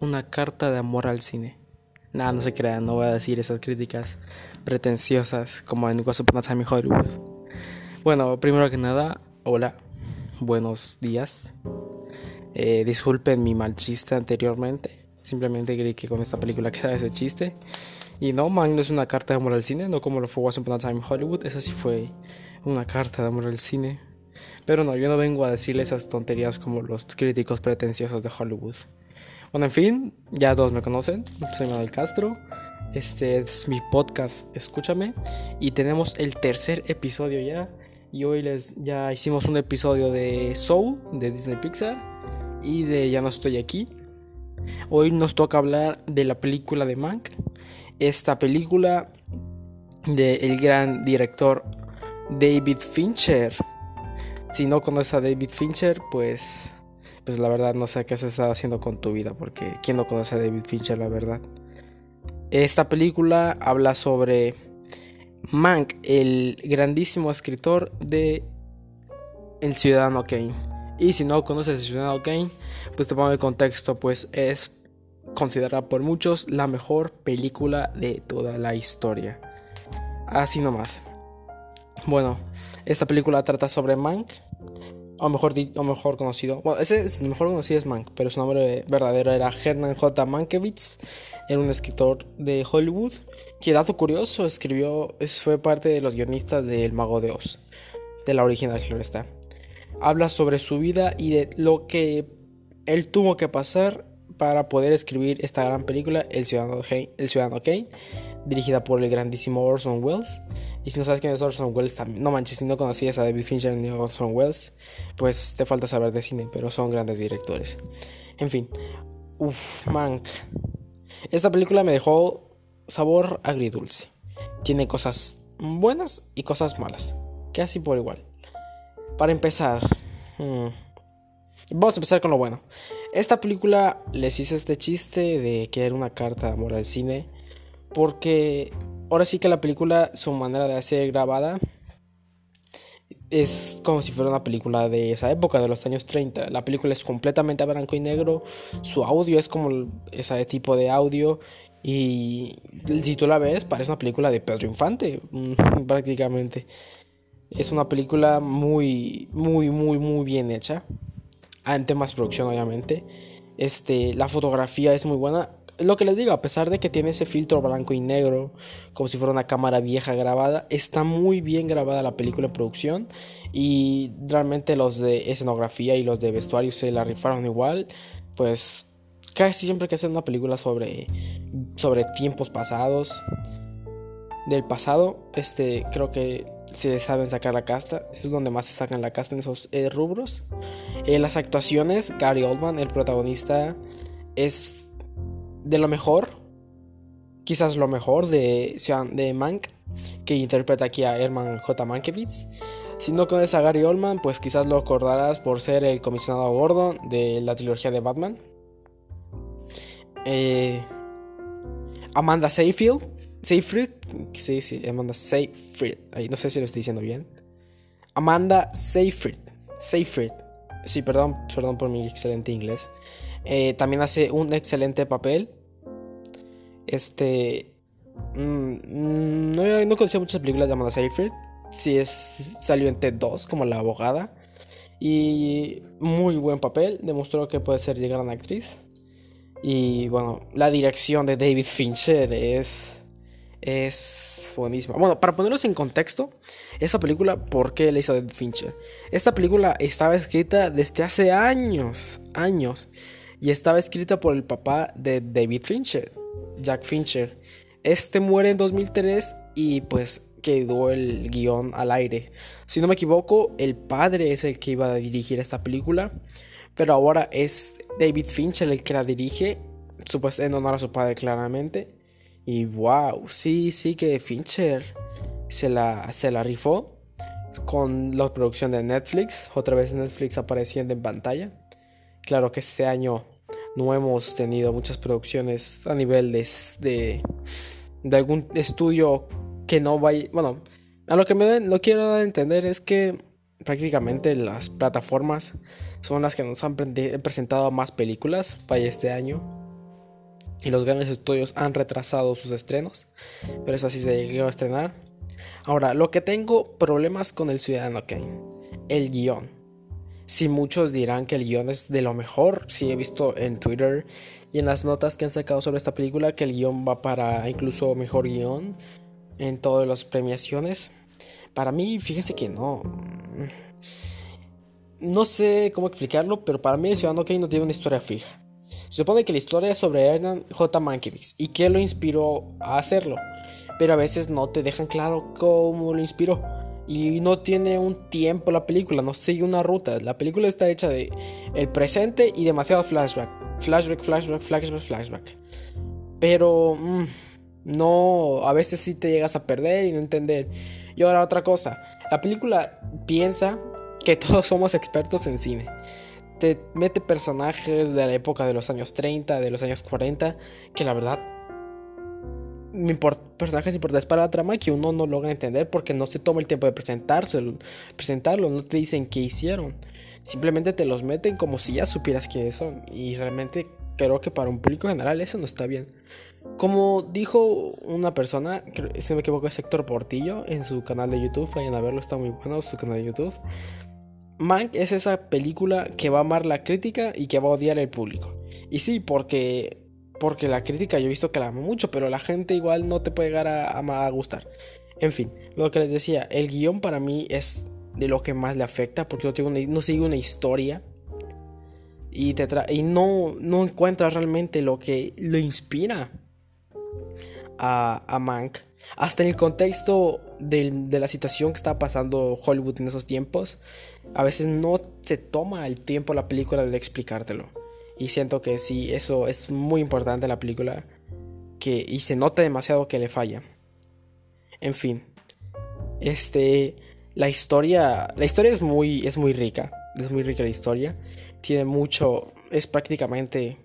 Una carta de amor al cine. Nada, no se crean, no voy a decir esas críticas pretenciosas como en What's Upon Time in Hollywood. Bueno, primero que nada, hola, buenos días. Eh, disculpen mi mal chiste anteriormente. Simplemente creí que con esta película queda ese chiste. Y no, man, no es una carta de amor al cine, no como lo fue Once Upon a Time in Hollywood. Esa sí fue una carta de amor al cine. Pero no, yo no vengo a decirle esas tonterías como los críticos pretenciosos de Hollywood. Bueno, en fin, ya todos me conocen. Soy Manuel Castro. Este es mi podcast, escúchame. Y tenemos el tercer episodio ya. Y hoy les ya hicimos un episodio de Soul, de Disney Pixar. Y de Ya no estoy aquí. Hoy nos toca hablar de la película de Mank. Esta película del gran director David Fincher. Si no conoces a David Fincher, pues, pues la verdad no sé qué se está haciendo con tu vida, porque ¿quién no conoce a David Fincher, la verdad? Esta película habla sobre Mank, el grandísimo escritor de El Ciudadano Kane. Y si no conoces El Ciudadano Kane, pues te pongo el contexto, pues es considerada por muchos la mejor película de toda la historia. Así nomás. Bueno, esta película trata sobre Mank, o mejor, o mejor conocido, bueno, ese es, mejor conocido es Mank, pero su nombre verdadero era Hernan J. Mankiewicz, era un escritor de Hollywood, que dato curioso, escribió, fue parte de los guionistas de El Mago de Oz, de la original, claro está. Habla sobre su vida y de lo que él tuvo que pasar para poder escribir esta gran película, El Ciudadano, el Ciudadano Kane, dirigida por el grandísimo Orson Welles. Y si no sabes quién es Orson Welles, no manches, si no conocías a David Fincher ni a Orson Welles, pues te falta saber de cine, pero son grandes directores. En fin, uff, Mank. Esta película me dejó sabor agridulce. Tiene cosas buenas y cosas malas, casi por igual. Para empezar, hmm, vamos a empezar con lo bueno. Esta película les hice este chiste de que era una carta de amor al cine. Porque ahora sí que la película, su manera de ser grabada, es como si fuera una película de esa época, de los años 30. La película es completamente blanco y negro. Su audio es como ese tipo de audio. Y si tú la ves, parece una película de Pedro Infante, prácticamente. Es una película muy, muy, muy, muy bien hecha en temas producción obviamente. Este, la fotografía es muy buena. Lo que les digo, a pesar de que tiene ese filtro blanco y negro, como si fuera una cámara vieja grabada, está muy bien grabada la película en producción y realmente los de escenografía y los de vestuario se la rifaron igual. Pues casi siempre que hacen una película sobre, sobre tiempos pasados, del pasado, este, creo que se saben sacar la casta, es donde más se sacan la casta en esos eh, rubros. En las actuaciones, Gary Oldman, el protagonista, es de lo mejor, quizás lo mejor de, de Mank, que interpreta aquí a Herman J. Mankiewicz. Si no conoces a Gary Oldman, pues quizás lo acordarás por ser el comisionado Gordon de la trilogía de Batman. Eh, Amanda Seyfield, Seyfried, sí, sí, Amanda Seyfried, ahí no sé si lo estoy diciendo bien. Amanda Seyfried, Seyfried, sí, perdón, perdón por mi excelente inglés. Eh, también hace un excelente papel. Este, mm, no, no conocía muchas películas de Amanda Seyfried. Sí, es, salió en T2 como la abogada. Y muy buen papel, demostró que puede ser gran actriz. Y bueno, la dirección de David Fincher es es buenísima. Bueno, para ponerlos en contexto, esta película, ¿por qué la hizo David Fincher? Esta película estaba escrita desde hace años, años, y estaba escrita por el papá de David Fincher, Jack Fincher. Este muere en 2003 y pues quedó el guion al aire. Si no me equivoco, el padre es el que iba a dirigir esta película, pero ahora es David Fincher el que la dirige, en honor a su padre claramente. Y wow, sí, sí que Fincher se la, se la rifó con la producción de Netflix. Otra vez Netflix apareciendo en pantalla. Claro que este año no hemos tenido muchas producciones a nivel de, de, algún estudio que no vaya. Bueno, a lo que me lo quiero dar a entender es que prácticamente las plataformas son las que nos han presentado más películas para este año. Y los grandes estudios han retrasado sus estrenos. Pero es así se llegó a estrenar. Ahora, lo que tengo problemas con el Ciudadano Kane. El guion. Si muchos dirán que el guion es de lo mejor, si he visto en Twitter y en las notas que han sacado sobre esta película que el guion va para incluso mejor guion en todas las premiaciones. Para mí, fíjense que no. No sé cómo explicarlo, pero para mí el Ciudadano Kane no tiene una historia fija. Se supone que la historia es sobre Hernan J. Mankiewicz y que lo inspiró a hacerlo, pero a veces no te dejan claro cómo lo inspiró. Y no tiene un tiempo la película, no sigue una ruta. La película está hecha de el presente y demasiado flashback. Flashback, flashback, flashback, flashback. Pero mm, no, a veces sí te llegas a perder y no entender. Y ahora otra cosa, la película piensa que todos somos expertos en cine. Te mete personajes de la época de los años 30, de los años 40, que la verdad personajes importantes para la trama que uno no logra entender porque no se toma el tiempo de presentarlo, no te dicen qué hicieron. Simplemente te los meten como si ya supieras quiénes son. Y realmente creo que para un público general eso no está bien. Como dijo una persona, si no me equivoco es Héctor Portillo en su canal de YouTube, vayan a verlo, está muy bueno su canal de YouTube. Mank es esa película que va a amar la crítica y que va a odiar el público. Y sí, porque porque la crítica yo he visto que la amo mucho, pero la gente igual no te puede llegar a, a, gustar. En fin, lo que les decía, el guion para mí es de lo que más le afecta porque no, no sigue una historia y, te y no, no encuentras realmente lo que lo inspira a, a Mank. Hasta en el contexto de la situación que está pasando Hollywood en esos tiempos, a veces no se toma el tiempo la película de explicártelo. Y siento que sí, eso es muy importante en la película. Que, y se nota demasiado que le falla. En fin. Este. La historia. La historia es muy. es muy rica. Es muy rica la historia. Tiene mucho. Es prácticamente.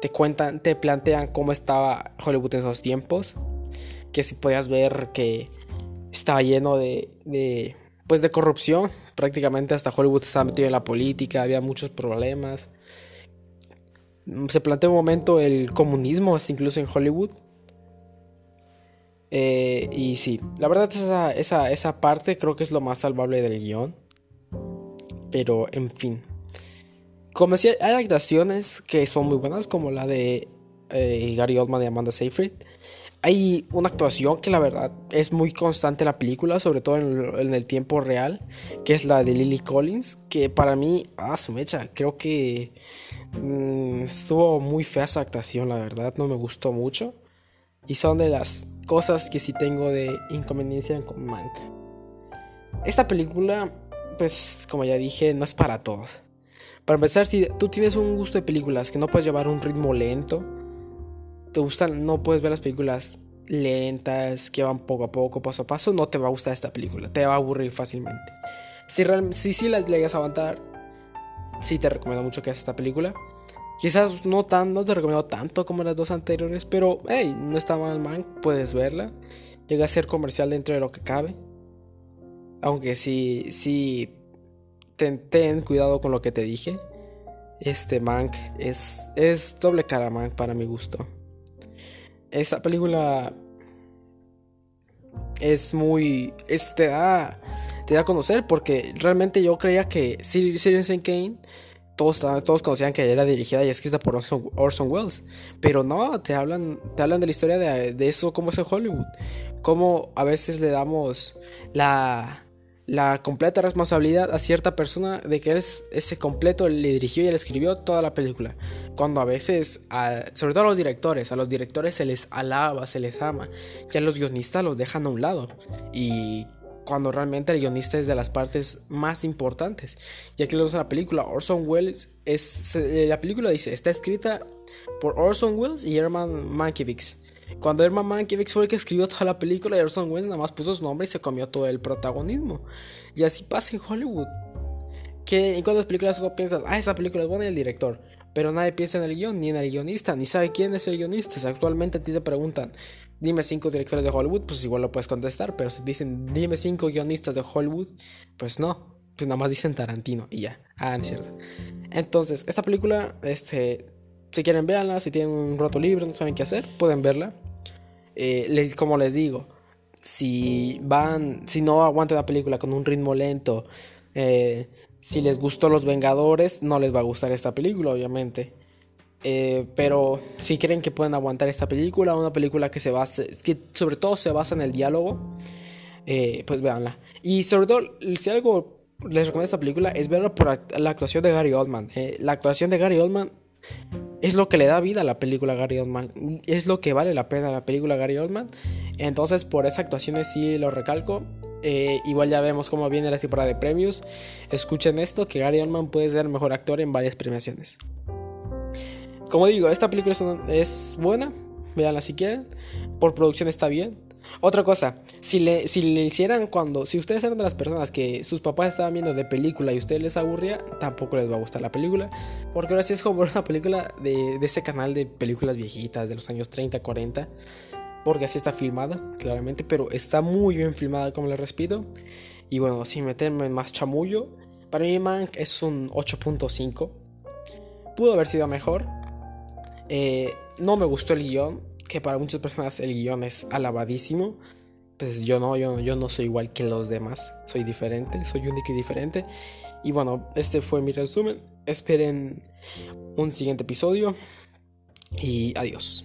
Te cuentan. Te plantean cómo estaba Hollywood en esos tiempos. Que si podías ver que estaba lleno de. de pues de corrupción. Prácticamente hasta Hollywood estaba metido en la política. Había muchos problemas se plantea un momento el comunismo, incluso en Hollywood. Eh, y sí, la verdad esa, esa, esa parte creo que es lo más salvable del guion. Pero, en fin. Como decía, hay actuaciones que son muy buenas, como la de eh, Gary Oldman y Amanda Seyfried. Hay una actuación que la verdad es muy constante en la película, sobre todo en, el tiempo real, que es la de Lily Collins, que para mí, ah, su mecha, creo que mm, estuvo muy fea esa actuación, la verdad, no me gustó mucho. Y son de las cosas que sí tengo de inconveniencia con Mank. Esta película, pues como ya dije, no es para todos. Para empezar, si tú tienes un gusto de películas que no puedes llevar un ritmo lento, te gustan, no puedes ver las películas lentas, que van poco a poco, paso a paso, no te va a gustar esta película, te va a aburrir fácilmente. Si sí si, las llegas a aguantar, sí te recomiendo mucho que hagas esta película. Quizás no, tan, no te recomiendo tanto como las dos anteriores, pero hey, no está mal, man, puedes verla. Llega a ser comercial dentro de lo que cabe. Aunque sí, sí, ten, ten cuidado con lo que te dije. Este Mank es, es doble cara Mank para mi gusto esa película es muy. te, da, te da a conocer porque realmente yo creía que Citizen Kane. Todos, todos conocían que era dirigida y escrita por Orson, Welles. Pero no, te hablan, te hablan de la historia de, de eso, cómo es en Hollywood. Cómo a veces le damos la, la completa responsabilidad a cierta persona de que es ese completo le dirigió y le escribió toda la película. Cuando a veces, sobre todo a los directores, a los directores se les alaba, se les ama, ya los guionistas los dejan a un lado. Y cuando realmente el guionista es de las partes más importantes. Y aquí lo en la película, Orson Welles es, la película dice, está escrita por Orson Welles y Herman Mankiewicz. Cuando Herman Mankiewicz fue el que escribió toda la película, Orson Welles nada más puso su nombre y se comió todo el protagonismo. Y así pasa en Hollywood. Que en cuántas películas tú piensas, ah, esa película es buena y el director. Pero nadie piensa en el guion, ni en el guionista, ni sabe quién es el guionista. actualmente a ti te preguntan, dime cinco directores de Hollywood, pues igual lo puedes contestar. Pero si dicen, dime cinco guionistas de Hollywood, pues no. pues nada más dicen Tarantino y ya. Ah, es cierto. Entonces, esta película, este, si quieren verla, si tienen un roto libre, no saben qué hacer, pueden verla. Eh, les, como les digo, si van, si no aguantan la película con un ritmo lento, eh, si les gustó Los Vengadores, no les va a gustar esta película, obviamente. Eh, pero si creen que pueden aguantar esta película, una película que se base, que sobre todo se basa en el diálogo, pues véanla. Y sobre todo, si algo les recomiendo esta película es verla por la actuación de Gary Oldman. la actuación de Gary Oldman es lo que le da vida a la película Gary Oldman. Es lo que vale la pena la película Gary Oldman. Entonces, por esas actuaciones sí lo recalco. Eh, igual ya vemos cómo viene la temporada de premios. Escuchen esto, que Gary Oldman puede ser mejor actor en varias premiaciones. Como digo, esta película es, es buena. Veanla si quieren. Por producción está bien. Otra cosa, si le, si le hicieran cuando, si ustedes eran de las personas que sus papás estaban viendo de película y a ustedes les aburría, tampoco les va a gustar la película. Porque ahora sí es como una película de, de ese canal de películas viejitas de los años 30, 40. Porque así está filmada, claramente, pero está muy bien filmada, como les repito. Y bueno, sin meterme en más chamullo, para mí Mank es un 8.5. Pudo haber sido mejor. Eh, no me gustó el guion que para muchas personas el guion es alabadísimo. Pues yo no, yo, yo no soy igual que los demás. Soy diferente, soy único y diferente. Y bueno, este fue mi resumen. Esperen un siguiente episodio. Y adiós.